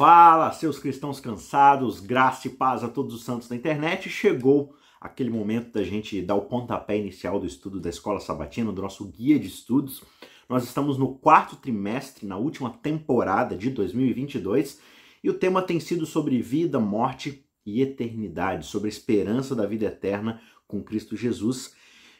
Fala, seus cristãos cansados, graça e paz a todos os santos da internet. Chegou aquele momento da gente dar o pontapé inicial do estudo da Escola Sabatina, do nosso guia de estudos. Nós estamos no quarto trimestre, na última temporada de 2022, e o tema tem sido sobre vida, morte e eternidade, sobre a esperança da vida eterna com Cristo Jesus.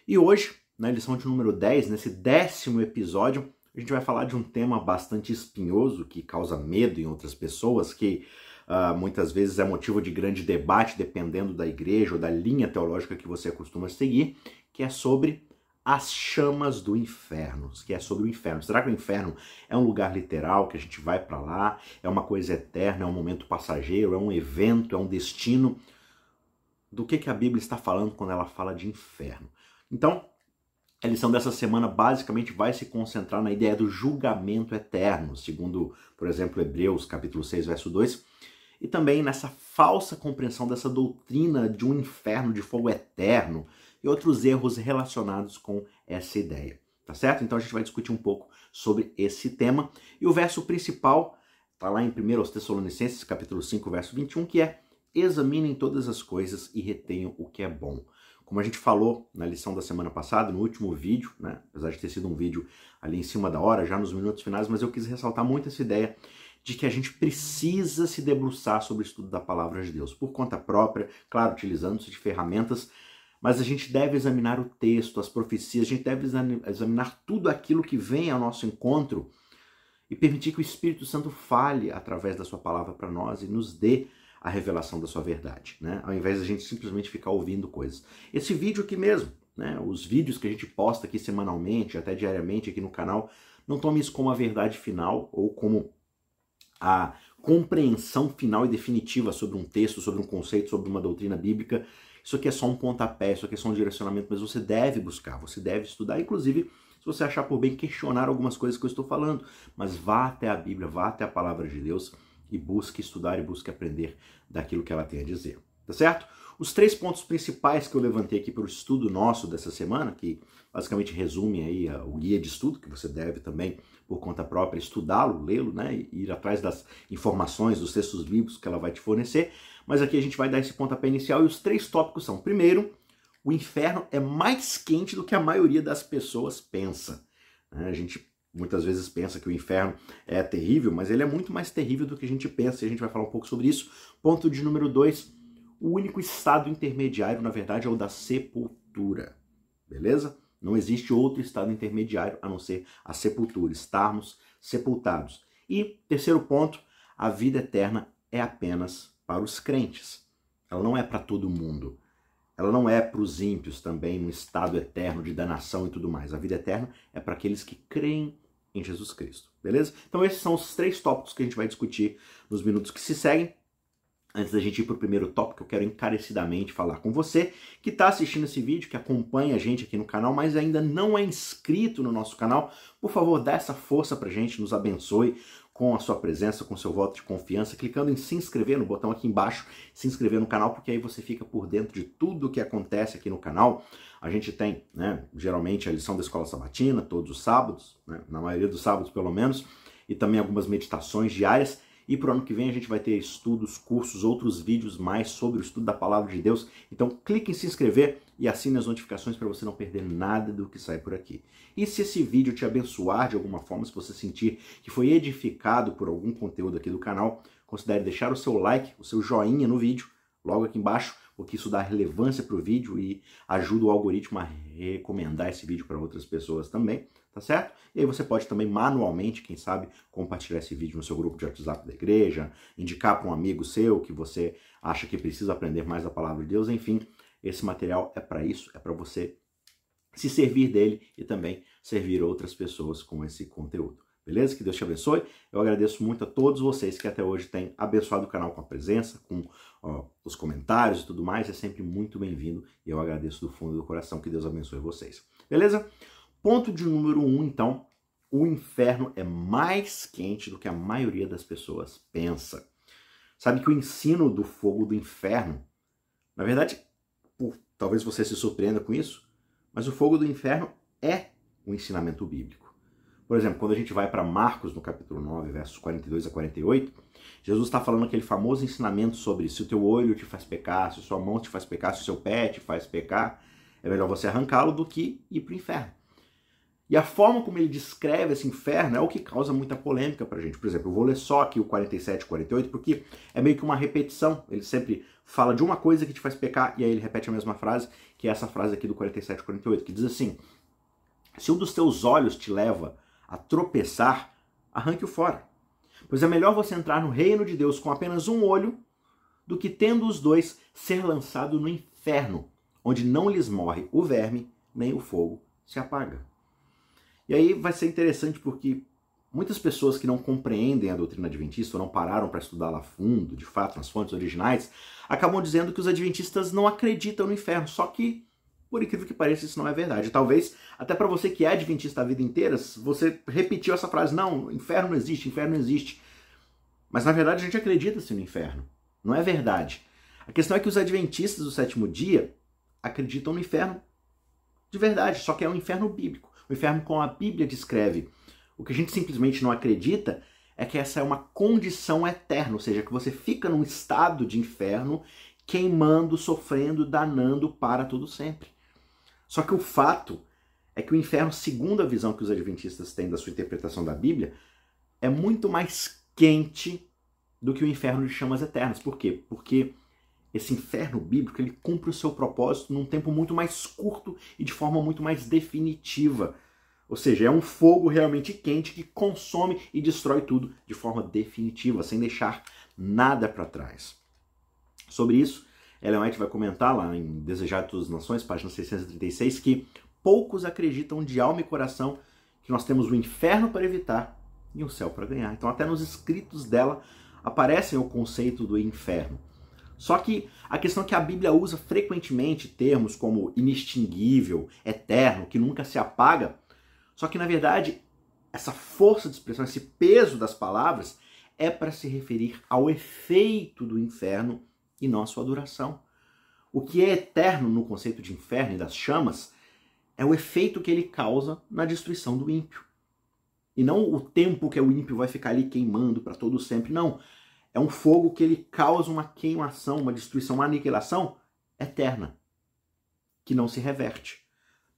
E hoje, na lição de número 10, nesse décimo episódio, a gente vai falar de um tema bastante espinhoso que causa medo em outras pessoas, que uh, muitas vezes é motivo de grande debate dependendo da igreja ou da linha teológica que você costuma seguir, que é sobre as chamas do inferno, que é sobre o inferno. Será que o inferno é um lugar literal que a gente vai para lá? É uma coisa eterna? É um momento passageiro? É um evento? É um destino? Do que, que a Bíblia está falando quando ela fala de inferno? Então, a lição dessa semana basicamente vai se concentrar na ideia do julgamento eterno, segundo, por exemplo, Hebreus capítulo 6, verso 2, e também nessa falsa compreensão dessa doutrina de um inferno de fogo eterno e outros erros relacionados com essa ideia. Tá certo? Então a gente vai discutir um pouco sobre esse tema. E o verso principal está lá em 1 Tessalonicenses, capítulo 5, verso 21, que é: Examinem todas as coisas e retenham o que é bom. Como a gente falou na lição da semana passada, no último vídeo, né? apesar de ter sido um vídeo ali em cima da hora, já nos minutos finais, mas eu quis ressaltar muito essa ideia de que a gente precisa se debruçar sobre o estudo da palavra de Deus, por conta própria, claro, utilizando-se de ferramentas, mas a gente deve examinar o texto, as profecias, a gente deve examinar tudo aquilo que vem ao nosso encontro e permitir que o Espírito Santo fale através da sua palavra para nós e nos dê a revelação da sua verdade, né? Ao invés de a gente simplesmente ficar ouvindo coisas. Esse vídeo aqui mesmo, né? Os vídeos que a gente posta aqui semanalmente, até diariamente aqui no canal, não tome isso como a verdade final ou como a compreensão final e definitiva sobre um texto, sobre um conceito, sobre uma doutrina bíblica. Isso aqui é só um pontapé, isso aqui é só um direcionamento, mas você deve buscar, você deve estudar, inclusive se você achar por bem questionar algumas coisas que eu estou falando, mas vá até a Bíblia, vá até a palavra de Deus e busque estudar e busque aprender daquilo que ela tem a dizer. Tá certo? Os três pontos principais que eu levantei aqui para o estudo nosso dessa semana, que basicamente resume aí o guia de estudo, que você deve também, por conta própria, estudá-lo, lê-lo, né, e ir atrás das informações, dos textos bíblicos que ela vai te fornecer. Mas aqui a gente vai dar esse pontapé inicial e os três tópicos são: primeiro, o inferno é mais quente do que a maioria das pessoas pensa. Né? A gente muitas vezes pensa que o inferno é terrível, mas ele é muito mais terrível do que a gente pensa, e a gente vai falar um pouco sobre isso. Ponto de número dois, o único estado intermediário, na verdade, é o da sepultura. Beleza? Não existe outro estado intermediário a não ser a sepultura, estarmos sepultados. E terceiro ponto, a vida eterna é apenas para os crentes. Ela não é para todo mundo. Ela não é para os ímpios também, no estado eterno de danação e tudo mais. A vida eterna é para aqueles que creem em Jesus Cristo, beleza? Então esses são os três tópicos que a gente vai discutir nos minutos que se seguem. Antes da gente ir para o primeiro tópico, eu quero encarecidamente falar com você que está assistindo esse vídeo, que acompanha a gente aqui no canal, mas ainda não é inscrito no nosso canal. Por favor, dá essa força para gente, nos abençoe com a sua presença, com seu voto de confiança, clicando em se inscrever no botão aqui embaixo, se inscrever no canal, porque aí você fica por dentro de tudo o que acontece aqui no canal. A gente tem, né, geralmente a lição da escola sabatina, todos os sábados, né, na maioria dos sábados pelo menos, e também algumas meditações diárias. E para o ano que vem a gente vai ter estudos, cursos, outros vídeos mais sobre o estudo da palavra de Deus. Então clique em se inscrever e assine as notificações para você não perder nada do que sai por aqui. E se esse vídeo te abençoar de alguma forma, se você sentir que foi edificado por algum conteúdo aqui do canal, considere deixar o seu like, o seu joinha no vídeo, logo aqui embaixo, porque isso dá relevância para o vídeo e ajuda o algoritmo a recomendar esse vídeo para outras pessoas também, tá certo? E aí você pode também manualmente, quem sabe, compartilhar esse vídeo no seu grupo de WhatsApp da igreja, indicar para um amigo seu que você acha que precisa aprender mais a palavra de Deus, enfim, esse material é para isso, é para você se servir dele e também servir outras pessoas com esse conteúdo. Beleza? Que Deus te abençoe. Eu agradeço muito a todos vocês que até hoje têm abençoado o canal com a presença, com ó, os comentários e tudo mais. É sempre muito bem-vindo e eu agradeço do fundo do coração. Que Deus abençoe vocês. Beleza? Ponto de número um, então. O inferno é mais quente do que a maioria das pessoas pensa. Sabe que o ensino do fogo do inferno, na verdade, por, talvez você se surpreenda com isso, mas o fogo do inferno é o ensinamento bíblico. Por exemplo, quando a gente vai para Marcos, no capítulo 9, versos 42 a 48, Jesus está falando aquele famoso ensinamento sobre se o teu olho te faz pecar, se a sua mão te faz pecar, se o seu pé te faz pecar, é melhor você arrancá-lo do que ir para o inferno. E a forma como ele descreve esse inferno é o que causa muita polêmica pra gente. Por exemplo, eu vou ler só aqui o 47 e 48, porque é meio que uma repetição. Ele sempre fala de uma coisa que te faz pecar, e aí ele repete a mesma frase, que é essa frase aqui do 47 e 48, que diz assim: Se um dos teus olhos te leva a tropeçar, arranque-o fora. Pois é melhor você entrar no reino de Deus com apenas um olho do que tendo os dois ser lançado no inferno, onde não lhes morre o verme, nem o fogo se apaga. E aí vai ser interessante porque muitas pessoas que não compreendem a doutrina adventista ou não pararam para estudá-la a fundo, de fato, nas fontes originais, acabam dizendo que os adventistas não acreditam no inferno. Só que, por incrível que pareça, isso não é verdade. Talvez, até para você que é adventista a vida inteira, você repetiu essa frase: não, inferno não existe, inferno não existe. Mas na verdade a gente acredita-se no inferno. Não é verdade. A questão é que os adventistas do sétimo dia acreditam no inferno de verdade, só que é um inferno bíblico o inferno como a Bíblia descreve. O que a gente simplesmente não acredita é que essa é uma condição eterna, ou seja, que você fica num estado de inferno, queimando, sofrendo, danando para todo sempre. Só que o fato é que o inferno, segundo a visão que os adventistas têm da sua interpretação da Bíblia, é muito mais quente do que o inferno de chamas eternas. Por quê? Porque esse inferno bíblico ele cumpre o seu propósito num tempo muito mais curto e de forma muito mais definitiva. Ou seja, é um fogo realmente quente que consome e destrói tudo de forma definitiva, sem deixar nada para trás. Sobre isso, Ellen White vai comentar lá em Desejar de Todas as Nações, página 636, que poucos acreditam de alma e coração que nós temos o inferno para evitar e o céu para ganhar. Então, até nos escritos dela aparece o conceito do inferno. Só que a questão é que a Bíblia usa frequentemente termos como inextinguível, eterno, que nunca se apaga. Só que na verdade, essa força de expressão, esse peso das palavras é para se referir ao efeito do inferno e não à sua duração. O que é eterno no conceito de inferno e das chamas é o efeito que ele causa na destruição do ímpio. E não o tempo que o ímpio vai ficar ali queimando para todo sempre, não é um fogo que ele causa uma queimação, uma destruição, uma aniquilação eterna, que não se reverte.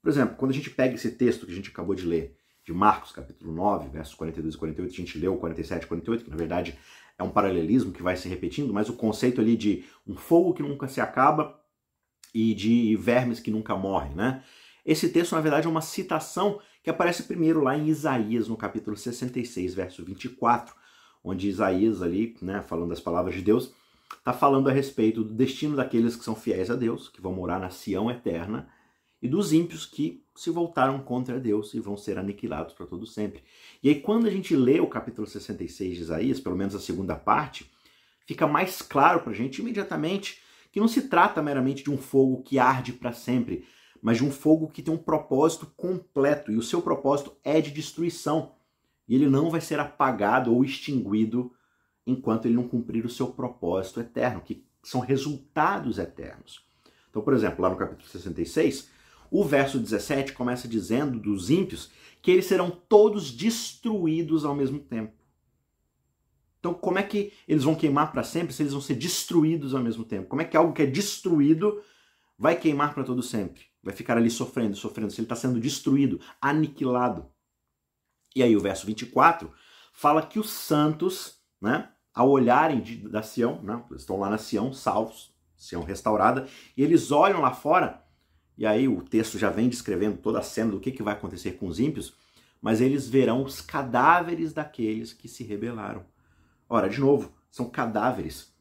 Por exemplo, quando a gente pega esse texto que a gente acabou de ler, de Marcos, capítulo 9, versos 42 e 48, a gente leu 47 e 48, que na verdade é um paralelismo que vai se repetindo, mas o conceito ali de um fogo que nunca se acaba e de vermes que nunca morrem, né? Esse texto, na verdade, é uma citação que aparece primeiro lá em Isaías, no capítulo 66, verso 24, onde Isaías ali, né, falando das palavras de Deus, está falando a respeito do destino daqueles que são fiéis a Deus, que vão morar na Sião eterna, e dos ímpios que se voltaram contra Deus e vão ser aniquilados para todo sempre. E aí quando a gente lê o capítulo 66 de Isaías, pelo menos a segunda parte, fica mais claro para a gente imediatamente que não se trata meramente de um fogo que arde para sempre, mas de um fogo que tem um propósito completo, e o seu propósito é de destruição e ele não vai ser apagado ou extinguido enquanto ele não cumprir o seu propósito eterno, que são resultados eternos. Então, por exemplo, lá no capítulo 66, o verso 17 começa dizendo dos ímpios que eles serão todos destruídos ao mesmo tempo. Então, como é que eles vão queimar para sempre se eles vão ser destruídos ao mesmo tempo? Como é que algo que é destruído vai queimar para todo sempre? Vai ficar ali sofrendo, sofrendo, se ele está sendo destruído, aniquilado. E aí o verso 24 fala que os santos, né, ao olharem de, da Sião, né, estão lá na Sião, salvos, Sião restaurada, e eles olham lá fora, e aí o texto já vem descrevendo toda a cena do que, que vai acontecer com os ímpios, mas eles verão os cadáveres daqueles que se rebelaram. Ora, de novo, são cadáveres.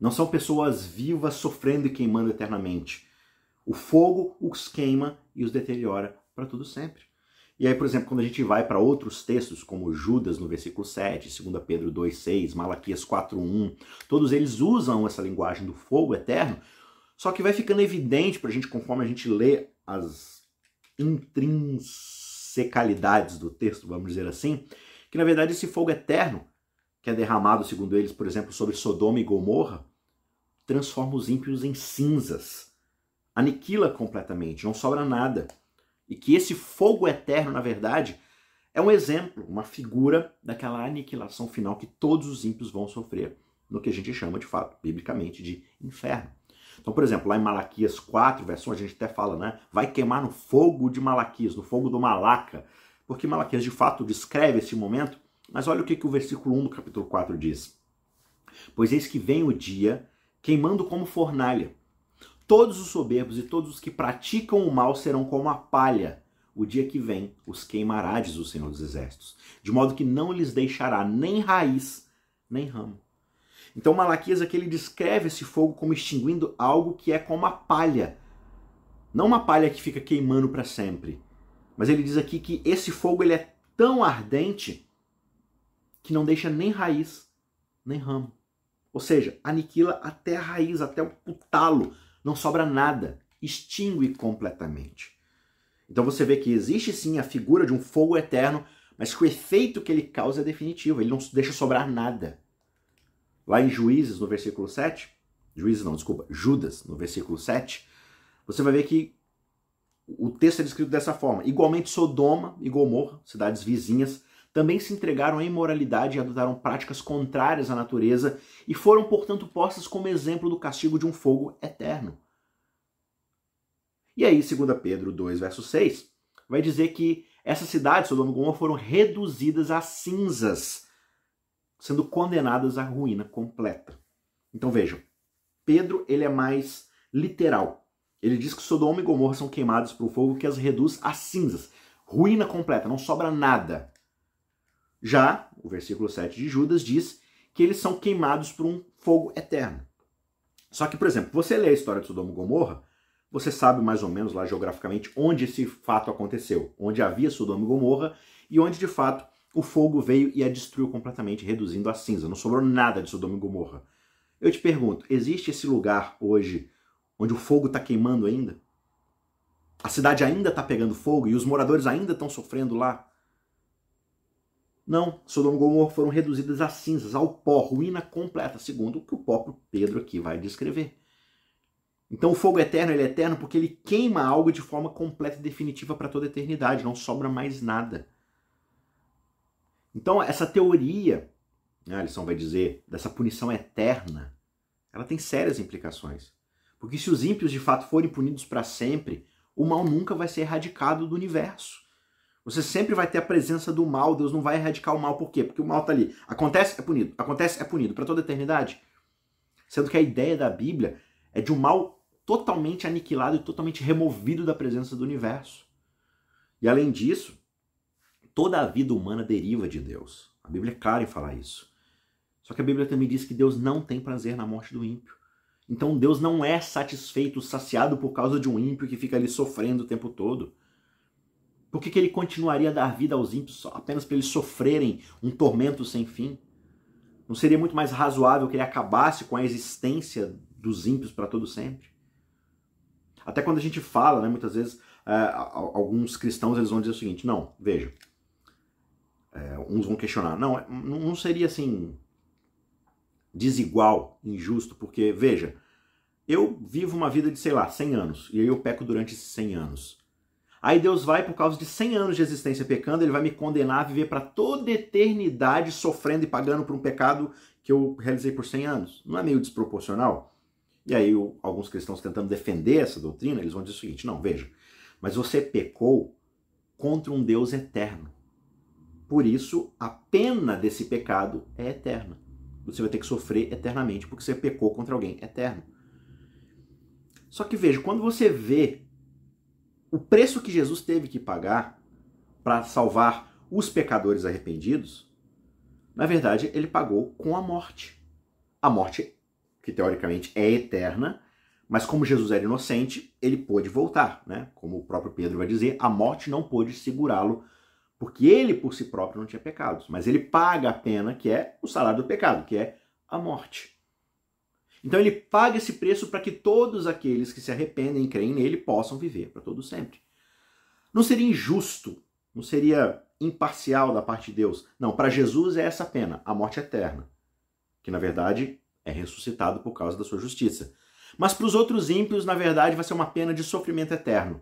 Não são pessoas vivas sofrendo e queimando eternamente. O fogo os queima e os deteriora para todo sempre. E aí, por exemplo, quando a gente vai para outros textos, como Judas no versículo 7, 2 Pedro 2,6, Malaquias 4,1, todos eles usam essa linguagem do fogo eterno, só que vai ficando evidente para a gente, conforme a gente lê as intrinsecalidades do texto, vamos dizer assim, que na verdade esse fogo eterno, que é derramado, segundo eles, por exemplo, sobre Sodoma e Gomorra, transforma os ímpios em cinzas, aniquila completamente, não sobra nada e que esse fogo eterno, na verdade, é um exemplo, uma figura daquela aniquilação final que todos os ímpios vão sofrer no que a gente chama de fato, biblicamente, de inferno. Então, por exemplo, lá em Malaquias 4, verso 1, a gente até fala, né? Vai queimar no fogo de Malaquias, no fogo do Malaca. Porque Malaquias de fato descreve esse momento, mas olha o que, que o versículo 1 do capítulo 4 diz. Pois eis que vem o dia queimando como fornalha. Todos os soberbos e todos os que praticam o mal serão como a palha. O dia que vem os queimará, diz o Senhor dos Exércitos, de modo que não lhes deixará nem raiz, nem ramo. Então Malaquias aqui ele descreve esse fogo como extinguindo algo que é como a palha. Não uma palha que fica queimando para sempre. Mas ele diz aqui que esse fogo ele é tão ardente que não deixa nem raiz, nem ramo. Ou seja, aniquila até a raiz, até o talo. Não sobra nada. Extingue completamente. Então você vê que existe sim a figura de um fogo eterno, mas que o efeito que ele causa é definitivo. Ele não deixa sobrar nada. Lá em Juízes, no versículo 7, Juízes não, desculpa, Judas, no versículo 7, você vai ver que o texto é descrito dessa forma. Igualmente Sodoma e Gomorra, cidades vizinhas, também se entregaram à imoralidade e adotaram práticas contrárias à natureza e foram, portanto, postas como exemplo do castigo de um fogo eterno. E aí, 2 Pedro 2, verso 6, vai dizer que essas cidades, Sodoma e Gomorra, foram reduzidas a cinzas sendo condenadas à ruína completa. Então vejam, Pedro ele é mais literal. Ele diz que Sodoma e Gomorra são queimados por fogo que as reduz a cinzas. Ruína completa, não sobra nada. Já o versículo 7 de Judas diz que eles são queimados por um fogo eterno. Só que, por exemplo, você lê a história de Sodoma e Gomorra, você sabe mais ou menos lá geograficamente onde esse fato aconteceu, onde havia Sodoma e Gomorra e onde de fato o fogo veio e a destruiu completamente, reduzindo a cinza. Não sobrou nada de Sodoma e Gomorra. Eu te pergunto, existe esse lugar hoje onde o fogo está queimando ainda? A cidade ainda está pegando fogo e os moradores ainda estão sofrendo lá? Não, Sodoma e Gomorra foram reduzidas a cinzas, ao pó, ruína completa, segundo o que o próprio Pedro aqui vai descrever. Então o fogo eterno ele é eterno porque ele queima algo de forma completa e definitiva para toda a eternidade, não sobra mais nada. Então, essa teoria, né, a lição vai dizer, dessa punição eterna, ela tem sérias implicações. Porque se os ímpios de fato forem punidos para sempre, o mal nunca vai ser erradicado do universo. Você sempre vai ter a presença do mal, Deus não vai erradicar o mal, por quê? Porque o mal está ali. Acontece, é punido. Acontece, é punido para toda a eternidade. Sendo que a ideia da Bíblia é de um mal totalmente aniquilado e totalmente removido da presença do universo. E além disso, Toda a vida humana deriva de Deus. A Bíblia é clara em falar isso. Só que a Bíblia também diz que Deus não tem prazer na morte do ímpio. Então Deus não é satisfeito, saciado por causa de um ímpio que fica ali sofrendo o tempo todo. Por que, que ele continuaria a dar vida aos ímpios apenas para eles sofrerem um tormento sem fim? Não seria muito mais razoável que ele acabasse com a existência dos ímpios para todo sempre? Até quando a gente fala, né, muitas vezes, é, alguns cristãos eles vão dizer o seguinte: não, veja, é, uns vão questionar. Não, não seria assim desigual, injusto, porque, veja, eu vivo uma vida de, sei lá, 100 anos, e eu peco durante esses 100 anos. Aí Deus vai, por causa de 100 anos de existência pecando, ele vai me condenar a viver para toda eternidade sofrendo e pagando por um pecado que eu realizei por 100 anos. Não é meio desproporcional? E aí alguns cristãos tentando defender essa doutrina, eles vão dizer o seguinte, não, veja, mas você pecou contra um Deus eterno. Por isso, a pena desse pecado é eterna. Você vai ter que sofrer eternamente porque você pecou contra alguém eterno. Só que veja, quando você vê o preço que Jesus teve que pagar para salvar os pecadores arrependidos, na verdade, ele pagou com a morte. A morte, que teoricamente é eterna, mas como Jesus era inocente, ele pôde voltar, né? Como o próprio Pedro vai dizer, a morte não pôde segurá-lo porque ele por si próprio não tinha pecados, mas ele paga a pena que é o salário do pecado, que é a morte. Então ele paga esse preço para que todos aqueles que se arrependem e creem nele possam viver para todo sempre. Não seria injusto, não seria imparcial da parte de Deus. Não, para Jesus é essa pena, a morte eterna, que na verdade é ressuscitado por causa da sua justiça. Mas para os outros ímpios, na verdade, vai ser uma pena de sofrimento eterno.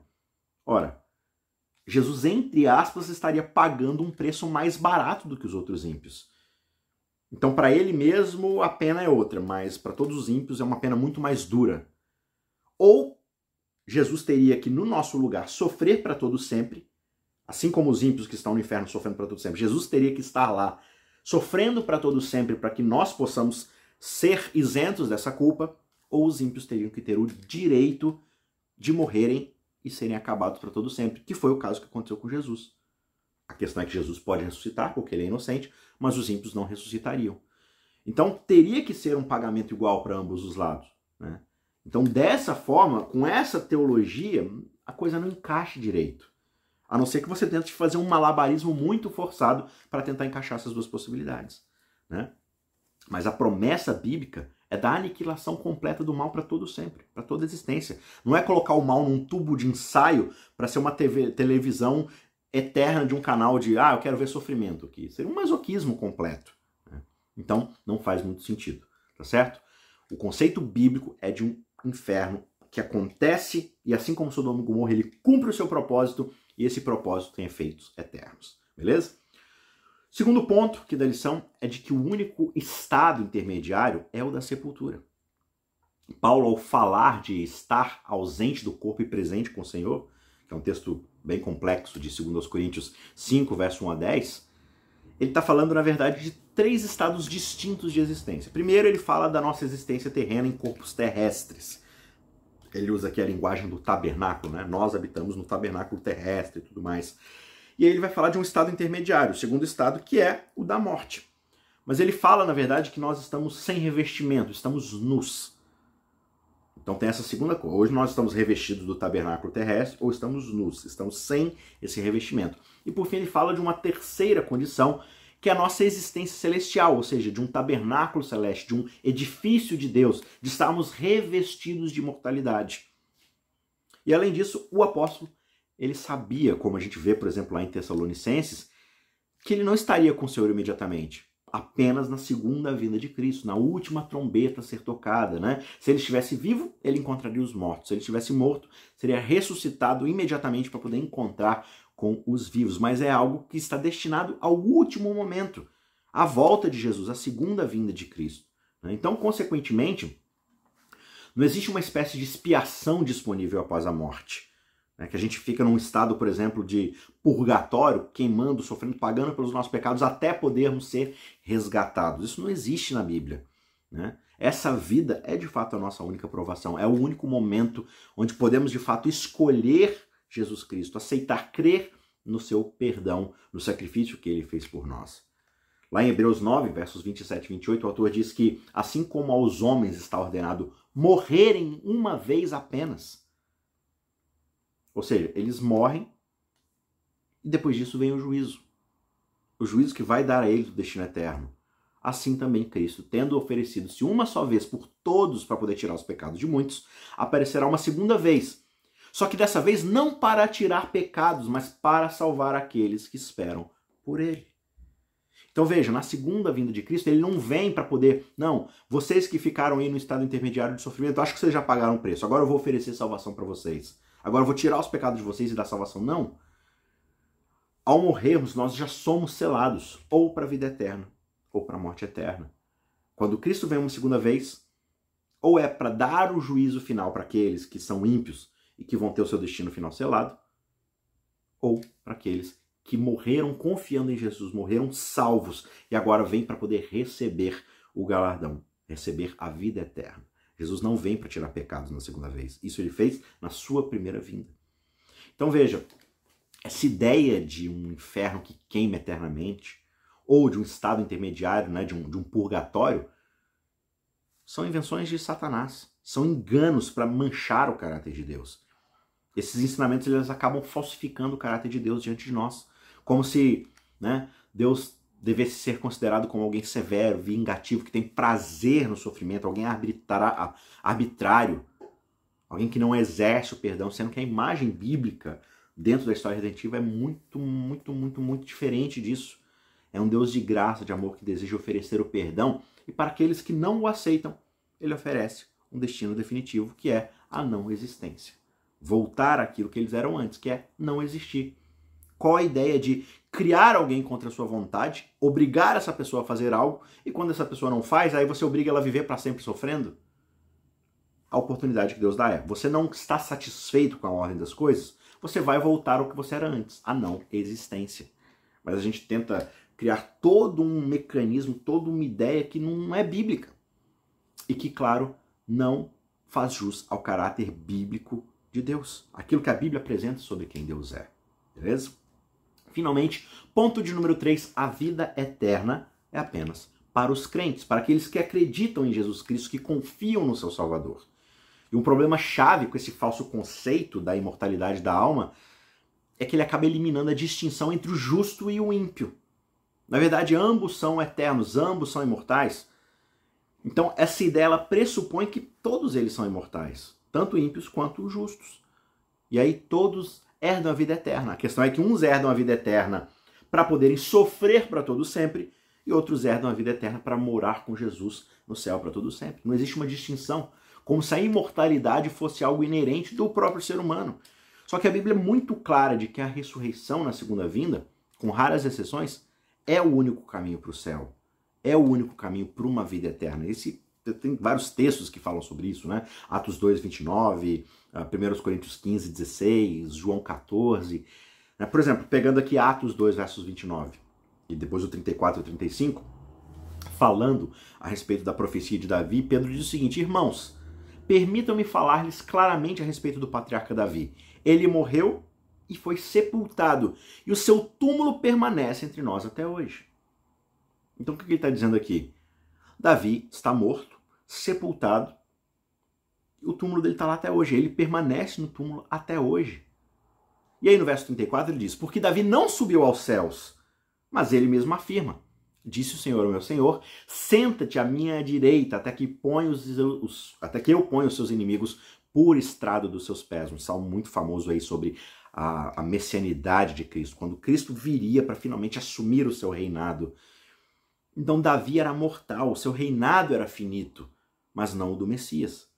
Ora, Jesus, entre aspas, estaria pagando um preço mais barato do que os outros ímpios. Então, para ele mesmo, a pena é outra, mas para todos os ímpios é uma pena muito mais dura. Ou Jesus teria que, no nosso lugar, sofrer para todos sempre, assim como os ímpios que estão no inferno sofrendo para todos sempre. Jesus teria que estar lá, sofrendo para todos sempre, para que nós possamos ser isentos dessa culpa, ou os ímpios teriam que ter o direito de morrerem e serem acabados para todo sempre, que foi o caso que aconteceu com Jesus. A questão é que Jesus pode ressuscitar, porque ele é inocente, mas os ímpios não ressuscitariam. Então teria que ser um pagamento igual para ambos os lados. Né? Então, dessa forma, com essa teologia, a coisa não encaixa direito. A não ser que você tente fazer um malabarismo muito forçado para tentar encaixar essas duas possibilidades. Né? Mas a promessa bíblica é da aniquilação completa do mal para todo sempre, para toda existência. Não é colocar o mal num tubo de ensaio para ser uma TV, televisão eterna de um canal de ah, eu quero ver sofrimento aqui. Seria um masoquismo completo. Né? Então, não faz muito sentido, tá certo? O conceito bíblico é de um inferno que acontece e assim como Sodoma e Gomorra, ele cumpre o seu propósito e esse propósito tem efeitos eternos. Beleza? Segundo ponto que da lição é de que o único estado intermediário é o da sepultura. Paulo, ao falar de estar ausente do corpo e presente com o Senhor, que é um texto bem complexo de 2 Coríntios 5, verso 1 a 10, ele está falando, na verdade, de três estados distintos de existência. Primeiro, ele fala da nossa existência terrena em corpos terrestres. Ele usa aqui a linguagem do tabernáculo, né? Nós habitamos no tabernáculo terrestre e tudo mais. E aí ele vai falar de um estado intermediário, o segundo estado, que é o da morte. Mas ele fala, na verdade, que nós estamos sem revestimento, estamos nus. Então tem essa segunda coisa. Hoje nós estamos revestidos do tabernáculo terrestre ou estamos nus, estamos sem esse revestimento. E por fim ele fala de uma terceira condição, que é a nossa existência celestial, ou seja, de um tabernáculo celeste, de um edifício de Deus, de estarmos revestidos de imortalidade. E além disso, o apóstolo ele sabia, como a gente vê, por exemplo, lá em Tessalonicenses, que ele não estaria com o Senhor imediatamente, apenas na segunda vinda de Cristo, na última trombeta a ser tocada, né? Se ele estivesse vivo, ele encontraria os mortos. Se ele estivesse morto, seria ressuscitado imediatamente para poder encontrar com os vivos. Mas é algo que está destinado ao último momento, a volta de Jesus, a segunda vinda de Cristo. Né? Então, consequentemente, não existe uma espécie de expiação disponível após a morte. Né? Que a gente fica num estado, por exemplo, de purgatório, queimando, sofrendo, pagando pelos nossos pecados até podermos ser resgatados. Isso não existe na Bíblia. Né? Essa vida é de fato a nossa única provação, é o único momento onde podemos de fato escolher Jesus Cristo, aceitar crer no seu perdão, no sacrifício que ele fez por nós. Lá em Hebreus 9, versos 27 e 28, o autor diz que, assim como aos homens está ordenado morrerem uma vez apenas, ou seja, eles morrem e depois disso vem o juízo. O juízo que vai dar a eles o destino eterno. Assim também Cristo, tendo oferecido-se uma só vez por todos para poder tirar os pecados de muitos, aparecerá uma segunda vez. Só que dessa vez não para tirar pecados, mas para salvar aqueles que esperam por ele. Então veja, na segunda vinda de Cristo, ele não vem para poder, não, vocês que ficaram aí no estado intermediário de sofrimento, acho que vocês já pagaram o preço, agora eu vou oferecer salvação para vocês. Agora eu vou tirar os pecados de vocês e dar salvação. Não. Ao morrermos, nós já somos selados ou para a vida eterna ou para a morte eterna. Quando Cristo vem uma segunda vez, ou é para dar o juízo final para aqueles que são ímpios e que vão ter o seu destino final selado, ou para aqueles que morreram confiando em Jesus, morreram salvos e agora vêm para poder receber o galardão, receber a vida eterna. Jesus não vem para tirar pecados na segunda vez. Isso ele fez na sua primeira vinda. Então veja, essa ideia de um inferno que queima eternamente, ou de um estado intermediário, né, de, um, de um purgatório, são invenções de Satanás. São enganos para manchar o caráter de Deus. Esses ensinamentos eles acabam falsificando o caráter de Deus diante de nós. Como se né, Deus devesse ser considerado como alguém severo, vingativo, que tem prazer no sofrimento, alguém arbitrário, alguém que não exerce o perdão, sendo que a imagem bíblica dentro da história redentiva é muito, muito, muito, muito diferente disso. É um Deus de graça, de amor, que deseja oferecer o perdão, e para aqueles que não o aceitam, ele oferece um destino definitivo, que é a não existência. Voltar àquilo que eles eram antes, que é não existir. Qual a ideia de criar alguém contra a sua vontade, obrigar essa pessoa a fazer algo, e quando essa pessoa não faz, aí você obriga ela a viver para sempre sofrendo? A oportunidade que Deus dá é: você não está satisfeito com a ordem das coisas, você vai voltar ao que você era antes, a não existência. Mas a gente tenta criar todo um mecanismo, toda uma ideia que não é bíblica. E que, claro, não faz jus ao caráter bíblico de Deus. Aquilo que a Bíblia apresenta sobre quem Deus é. Beleza? Finalmente, ponto de número 3, a vida eterna é apenas para os crentes, para aqueles que acreditam em Jesus Cristo, que confiam no seu Salvador. E um problema chave com esse falso conceito da imortalidade da alma é que ele acaba eliminando a distinção entre o justo e o ímpio. Na verdade, ambos são eternos, ambos são imortais. Então, essa ideia ela pressupõe que todos eles são imortais, tanto ímpios quanto justos. E aí todos herdam a vida eterna. A questão é que uns herdam a vida eterna para poderem sofrer para todo sempre e outros herdam a vida eterna para morar com Jesus no céu para todo sempre. Não existe uma distinção, como se a imortalidade fosse algo inerente do próprio ser humano. Só que a Bíblia é muito clara de que a ressurreição na segunda vinda, com raras exceções, é o único caminho para o céu. É o único caminho para uma vida eterna. Esse tem vários textos que falam sobre isso, né? Atos 2, 29, 1 Coríntios 15, 16, João 14. Né? Por exemplo, pegando aqui Atos 2, versos 29 e depois o 34 e 35, falando a respeito da profecia de Davi, Pedro diz o seguinte: Irmãos, permitam-me falar-lhes claramente a respeito do patriarca Davi. Ele morreu e foi sepultado, e o seu túmulo permanece entre nós até hoje. Então o que ele está dizendo aqui? Davi está morto, sepultado, o túmulo dele está lá até hoje. Ele permanece no túmulo até hoje. E aí no verso 34 ele diz: Porque Davi não subiu aos céus, mas ele mesmo afirma: Disse o Senhor, o meu Senhor, senta-te à minha direita, até que, ponha os, os, até que eu ponha os seus inimigos por estrado dos seus pés. Um salmo muito famoso aí sobre a, a messianidade de Cristo, quando Cristo viria para finalmente assumir o seu reinado. Então Davi era mortal, o seu reinado era finito, mas não o do Messias.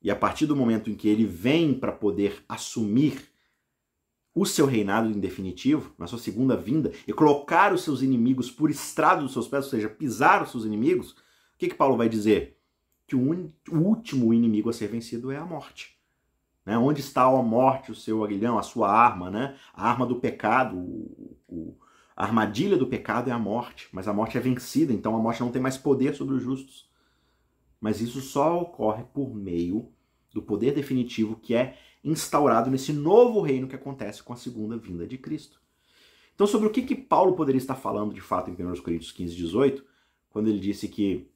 E a partir do momento em que ele vem para poder assumir o seu reinado em definitivo, na sua segunda vinda, e colocar os seus inimigos por estrado dos seus pés, ou seja, pisar os seus inimigos, o que, que Paulo vai dizer? Que o, o último inimigo a ser vencido é a morte. Né? Onde está a morte, o seu aguilhão, a sua arma, né? a arma do pecado, o, a armadilha do pecado é a morte, mas a morte é vencida, então a morte não tem mais poder sobre os justos. Mas isso só ocorre por meio do poder definitivo que é instaurado nesse novo reino que acontece com a segunda vinda de Cristo. Então, sobre o que, que Paulo poderia estar falando de fato em 1 Coríntios 15, 18, quando ele disse que,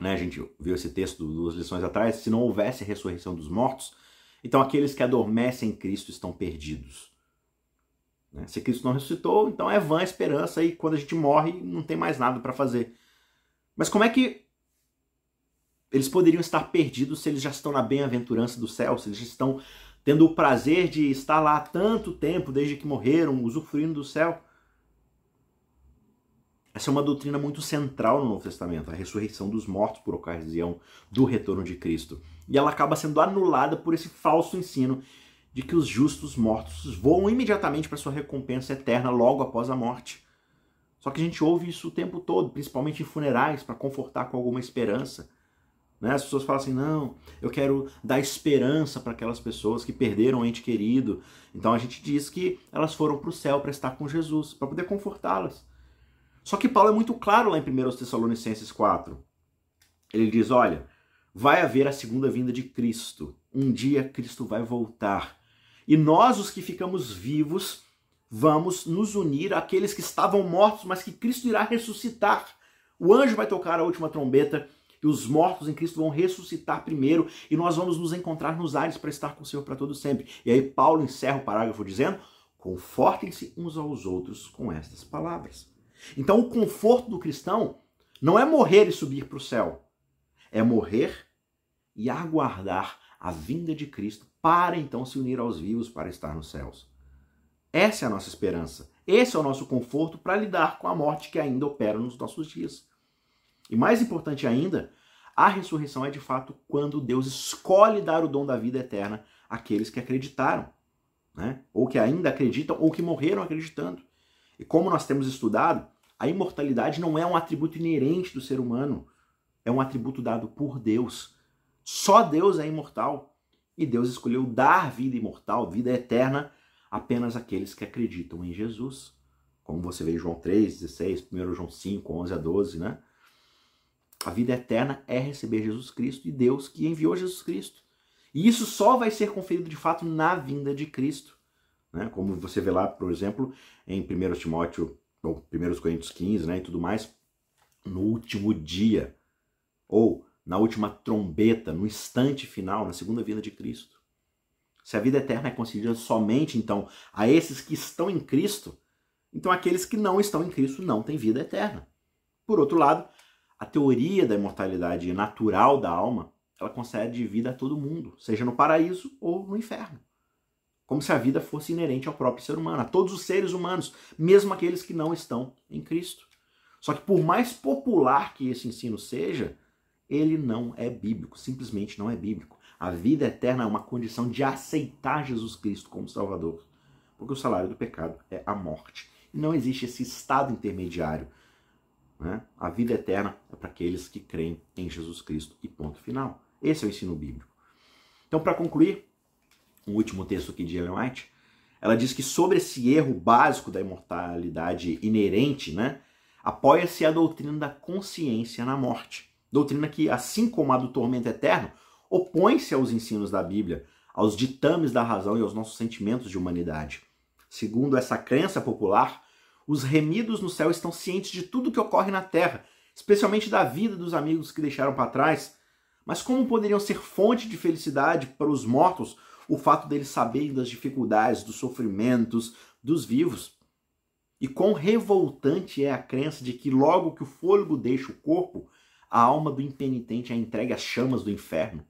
né, a gente viu esse texto duas lições atrás, se não houvesse ressurreição dos mortos, então aqueles que adormecem em Cristo estão perdidos. Né? Se Cristo não ressuscitou, então é vã a esperança e quando a gente morre não tem mais nada para fazer. Mas como é que eles poderiam estar perdidos se eles já estão na bem-aventurança do céu, se eles já estão tendo o prazer de estar lá há tanto tempo, desde que morreram, usufruindo do céu. Essa é uma doutrina muito central no Novo Testamento, a ressurreição dos mortos por ocasião do retorno de Cristo. E ela acaba sendo anulada por esse falso ensino de que os justos mortos voam imediatamente para sua recompensa eterna logo após a morte. Só que a gente ouve isso o tempo todo, principalmente em funerais, para confortar com alguma esperança. Né? As pessoas falam assim: não, eu quero dar esperança para aquelas pessoas que perderam um ente querido. Então a gente diz que elas foram para o céu para estar com Jesus, para poder confortá-las. Só que Paulo é muito claro lá em 1 Tessalonicenses 4. Ele diz: olha, vai haver a segunda vinda de Cristo. Um dia Cristo vai voltar. E nós, os que ficamos vivos, vamos nos unir àqueles que estavam mortos, mas que Cristo irá ressuscitar. O anjo vai tocar a última trombeta e os mortos em Cristo vão ressuscitar primeiro e nós vamos nos encontrar nos ares para estar com o Senhor para todo sempre. E aí Paulo encerra o parágrafo dizendo: confortem-se uns aos outros com estas palavras. Então o conforto do cristão não é morrer e subir para o céu, é morrer e aguardar a vinda de Cristo para então se unir aos vivos para estar nos céus. Essa é a nossa esperança. Esse é o nosso conforto para lidar com a morte que ainda opera nos nossos dias. E mais importante ainda, a ressurreição é de fato quando Deus escolhe dar o dom da vida eterna àqueles que acreditaram. né? ou que ainda acreditam, ou que morreram acreditando. E como nós temos estudado, a imortalidade não é um atributo inerente do ser humano, é um atributo dado por Deus. Só Deus é imortal. E Deus escolheu dar vida imortal, vida eterna, apenas àqueles que acreditam em Jesus. Como você vê em João 3, 16, 1 João 5, 11 a 12, né? A vida eterna é receber Jesus Cristo e Deus que enviou Jesus Cristo. E isso só vai ser conferido de fato na vinda de Cristo. Né? Como você vê lá, por exemplo, em 1 Timóteo, ou 1 Coríntios 15 né, e tudo mais, no último dia, ou na última trombeta, no instante final, na segunda vinda de Cristo. Se a vida eterna é concedida somente, então, a esses que estão em Cristo, então aqueles que não estão em Cristo não têm vida eterna. Por outro lado, a teoria da imortalidade natural da alma, ela concede vida a todo mundo, seja no paraíso ou no inferno. Como se a vida fosse inerente ao próprio ser humano, a todos os seres humanos, mesmo aqueles que não estão em Cristo. Só que por mais popular que esse ensino seja, ele não é bíblico, simplesmente não é bíblico. A vida eterna é uma condição de aceitar Jesus Cristo como Salvador, porque o salário do pecado é a morte. E não existe esse estado intermediário. Né? A vida eterna é para aqueles que creem em Jesus Cristo e ponto final. Esse é o ensino bíblico. Então, para concluir, um último texto aqui de Ellen White, ela diz que sobre esse erro básico da imortalidade inerente, né, apoia-se a doutrina da consciência na morte. Doutrina que, assim como a do tormento eterno, opõe-se aos ensinos da Bíblia, aos ditames da razão e aos nossos sentimentos de humanidade. Segundo essa crença popular, os remidos no céu estão cientes de tudo que ocorre na terra, especialmente da vida dos amigos que deixaram para trás. Mas como poderiam ser fonte de felicidade para os mortos o fato deles saberem das dificuldades, dos sofrimentos dos vivos? E quão revoltante é a crença de que logo que o fôlego deixa o corpo, a alma do impenitente é entregue às chamas do inferno.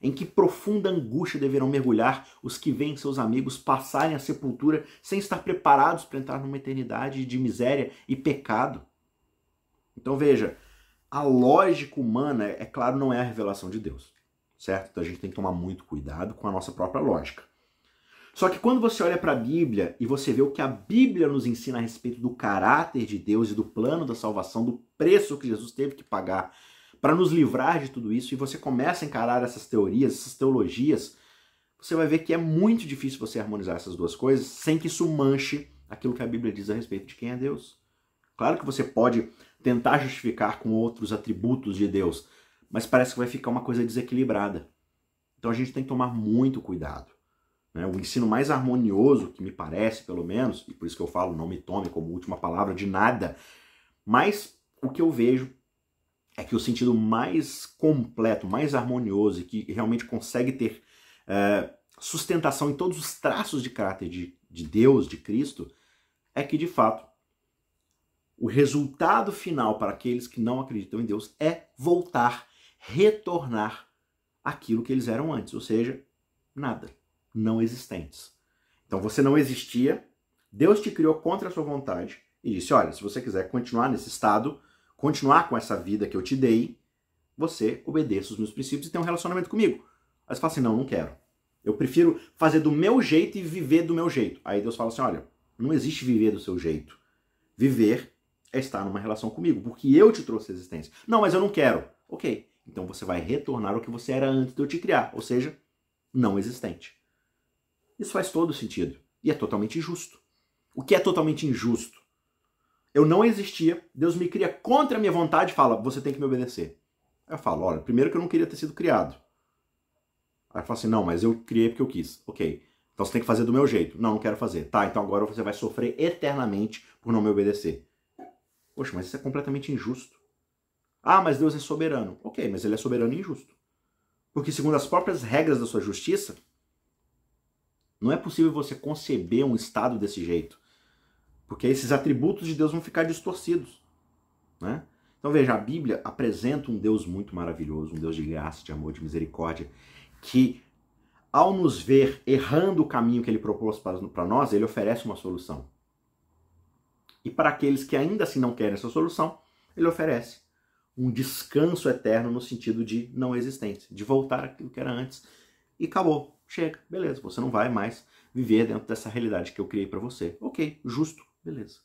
Em que profunda angústia deverão mergulhar os que veem seus amigos passarem a sepultura sem estar preparados para entrar numa eternidade de miséria e pecado? Então veja, a lógica humana, é claro, não é a revelação de Deus, certo? Então a gente tem que tomar muito cuidado com a nossa própria lógica. Só que quando você olha para a Bíblia e você vê o que a Bíblia nos ensina a respeito do caráter de Deus e do plano da salvação, do preço que Jesus teve que pagar para nos livrar de tudo isso, e você começa a encarar essas teorias, essas teologias, você vai ver que é muito difícil você harmonizar essas duas coisas sem que isso manche aquilo que a Bíblia diz a respeito de quem é Deus. Claro que você pode tentar justificar com outros atributos de Deus, mas parece que vai ficar uma coisa desequilibrada. Então a gente tem que tomar muito cuidado. Né? O ensino mais harmonioso, que me parece, pelo menos, e por isso que eu falo, não me tome como última palavra de nada, mas o que eu vejo é que o sentido mais completo, mais harmonioso e que realmente consegue ter é, sustentação em todos os traços de caráter de, de Deus, de Cristo, é que de fato o resultado final para aqueles que não acreditam em Deus é voltar, retornar aquilo que eles eram antes, ou seja, nada não existentes. Então você não existia, Deus te criou contra a sua vontade e disse: olha, se você quiser continuar nesse estado, continuar com essa vida que eu te dei, você obedeça os meus princípios e tem um relacionamento comigo. Aí você fala assim: não, não quero. Eu prefiro fazer do meu jeito e viver do meu jeito. Aí Deus fala assim: olha, não existe viver do seu jeito. Viver é estar numa relação comigo, porque eu te trouxe a existência. Não, mas eu não quero. Ok, então você vai retornar ao que você era antes de eu te criar, ou seja, não existente. Isso faz todo sentido. E é totalmente injusto. O que é totalmente injusto? Eu não existia, Deus me cria contra a minha vontade e fala, você tem que me obedecer. Eu falo, olha, primeiro que eu não queria ter sido criado. Aí eu falo assim, não, mas eu criei porque eu quis. Ok. Então você tem que fazer do meu jeito. Não, não quero fazer. Tá, então agora você vai sofrer eternamente por não me obedecer. Poxa, mas isso é completamente injusto. Ah, mas Deus é soberano. Ok, mas ele é soberano e injusto. Porque segundo as próprias regras da sua justiça, não é possível você conceber um estado desse jeito, porque esses atributos de Deus vão ficar distorcidos. Né? Então veja, a Bíblia apresenta um Deus muito maravilhoso, um Deus de graça, de amor, de misericórdia, que ao nos ver errando o caminho que ele propôs para nós, ele oferece uma solução. E para aqueles que ainda assim não querem essa solução, ele oferece um descanso eterno no sentido de não existência, de voltar àquilo que era antes e acabou. Chega, beleza, você não vai mais viver dentro dessa realidade que eu criei para você. Ok, justo, beleza.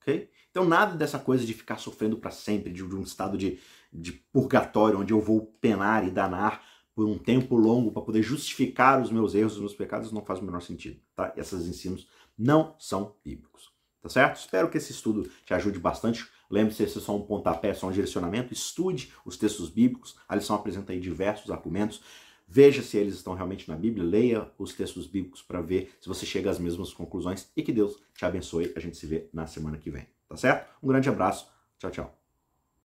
Ok? Então nada dessa coisa de ficar sofrendo para sempre, de, de, um estado de, de purgatório, onde eu vou penar e danar por um tempo longo para poder justificar os meus erros, os meus pecados, não faz o menor sentido, tá? Esses ensinos não são bíblicos, tá certo? Espero que esse estudo te ajude bastante. Lembre-se, esse é só um pontapé, só um direcionamento. Estude os textos bíblicos. A lição apresenta aí diversos argumentos. Veja se eles estão realmente na Bíblia, leia os textos bíblicos para ver se você chega às mesmas conclusões e que Deus te abençoe. A gente se vê na semana que vem, tá certo? Um grande abraço. Tchau, tchau.